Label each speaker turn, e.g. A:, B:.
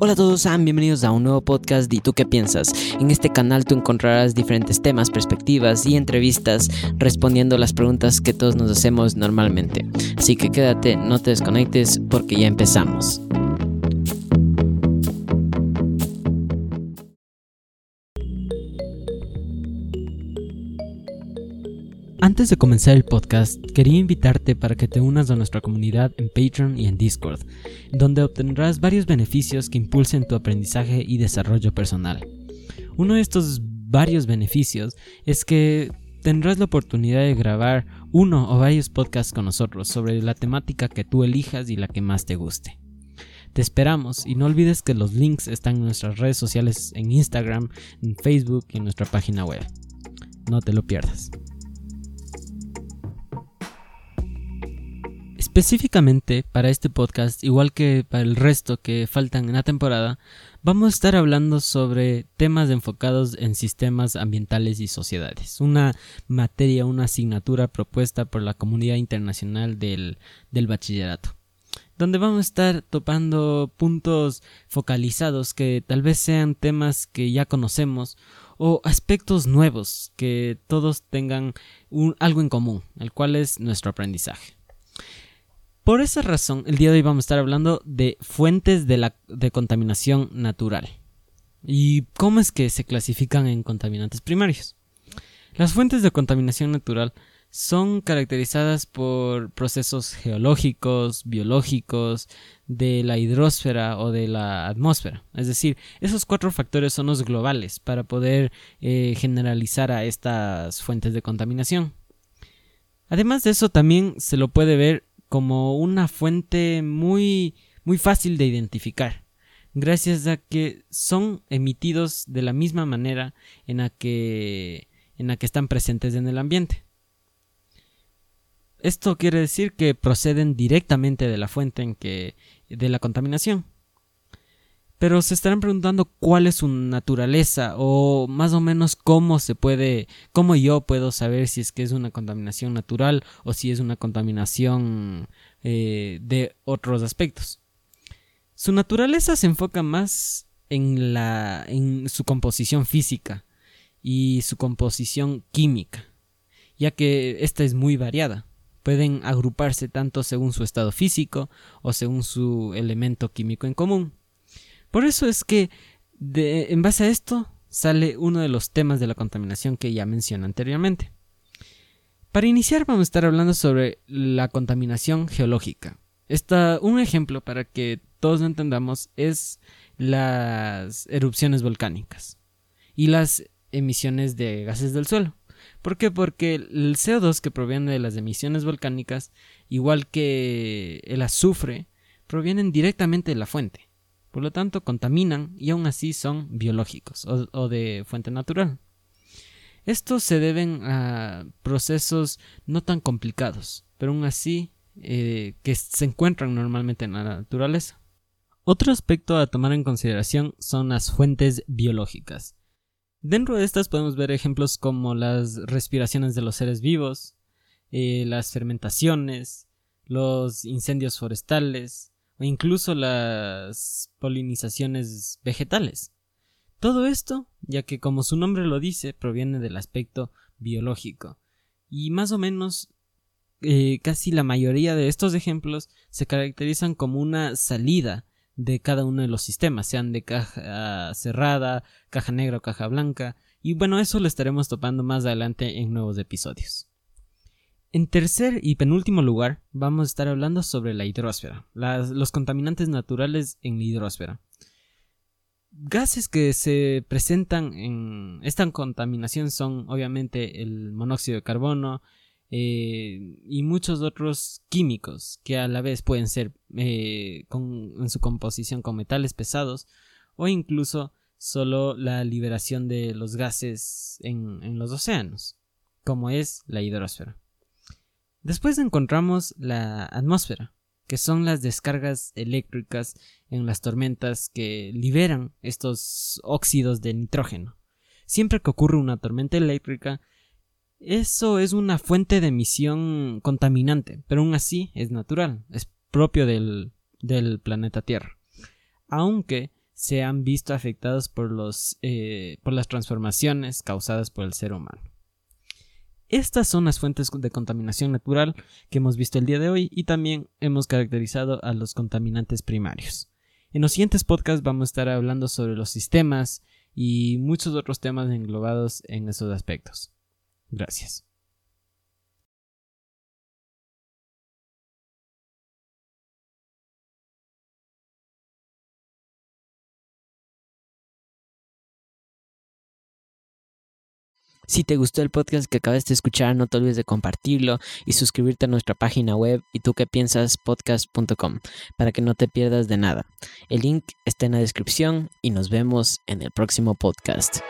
A: Hola a todos, sean bienvenidos a un nuevo podcast de ¿Tú qué piensas? En este canal tú encontrarás diferentes temas, perspectivas y entrevistas respondiendo las preguntas que todos nos hacemos normalmente. Así que quédate, no te desconectes porque ya empezamos. Antes de comenzar el podcast, quería invitarte para que te unas a nuestra comunidad en Patreon y en Discord, donde obtendrás varios beneficios que impulsen tu aprendizaje y desarrollo personal. Uno de estos varios beneficios es que tendrás la oportunidad de grabar uno o varios podcasts con nosotros sobre la temática que tú elijas y la que más te guste. Te esperamos y no olvides que los links están en nuestras redes sociales en Instagram, en Facebook y en nuestra página web. No te lo pierdas. Específicamente para este podcast, igual que para el resto que faltan en la temporada, vamos a estar hablando sobre temas enfocados en sistemas ambientales y sociedades, una materia, una asignatura propuesta por la comunidad internacional del, del bachillerato donde vamos a estar topando puntos focalizados que tal vez sean temas que ya conocemos o aspectos nuevos que todos tengan algo en común, el cual es nuestro aprendizaje. Por esa razón, el día de hoy vamos a estar hablando de fuentes de, la, de contaminación natural. ¿Y cómo es que se clasifican en contaminantes primarios? Las fuentes de contaminación natural son caracterizadas por procesos geológicos, biológicos, de la hidrosfera o de la atmósfera. Es decir, esos cuatro factores son los globales para poder eh, generalizar a estas fuentes de contaminación. Además de eso, también se lo puede ver como una fuente muy muy fácil de identificar gracias a que son emitidos de la misma manera en la que en la que están presentes en el ambiente. Esto quiere decir que proceden directamente de la fuente en que de la contaminación. Pero se estarán preguntando cuál es su naturaleza o más o menos cómo se puede, cómo yo puedo saber si es que es una contaminación natural o si es una contaminación eh, de otros aspectos. Su naturaleza se enfoca más en la en su composición física y su composición química, ya que esta es muy variada. Pueden agruparse tanto según su estado físico o según su elemento químico en común. Por eso es que, en base a esto, sale uno de los temas de la contaminación que ya mencioné anteriormente. Para iniciar vamos a estar hablando sobre la contaminación geológica. un ejemplo para que todos lo entendamos es las erupciones volcánicas y las emisiones de gases del suelo. ¿Por qué? Porque el CO2 que proviene de las emisiones volcánicas, igual que el azufre, provienen directamente de la fuente. Por lo tanto, contaminan y aún así son biológicos o, de fuente natural. Estos se deben a procesos no tan complicados, pero aún así eh, que se encuentran normalmente en la naturaleza. Otro aspecto a tomar en consideración son las fuentes biológicas. Dentro de estas podemos ver ejemplos como las respiraciones de los seres vivos, eh, las fermentaciones, los incendios forestales, o incluso las polinizaciones vegetales. Todo esto, ya que como su nombre lo dice, proviene del aspecto biológico. Y más o menos eh, casi la mayoría de estos ejemplos se caracterizan como una salida de cada uno de los sistemas, sean de caja cerrada, caja negra o caja blanca. Y bueno, eso lo estaremos topando más adelante en nuevos episodios. En tercer y penúltimo lugar, vamos a estar hablando sobre la hidrosfera, los contaminantes naturales en la hidrosfera. Gases que se presentan en esta contaminación son obviamente el monóxido de carbono eh, y muchos otros químicos que a la vez pueden ser eh, en su composición con metales pesados o incluso solo la liberación de los gases en los océanos, como es la hidrosfera. Después encontramos la atmósfera, que son las descargas eléctricas en las tormentas que liberan estos óxidos de nitrógeno. Siempre que ocurre una tormenta eléctrica, eso es una fuente de emisión contaminante, pero aún así es natural, es propio del, planeta Tierra. Aunque se han visto afectados por, los, eh, por las transformaciones causadas por el ser humano. Estas son las fuentes de contaminación natural que hemos visto el día de hoy y también hemos caracterizado a los contaminantes primarios. En los siguientes podcasts vamos a estar hablando sobre los sistemas y muchos otros temas englobados en esos aspectos. Gracias.
B: Si te gustó el podcast que acabas de escuchar, no te olvides de compartirlo y suscribirte a nuestra página web y tú que piensas podcast.com para que no te pierdas de nada. El link está en la descripción y nos vemos en el próximo podcast.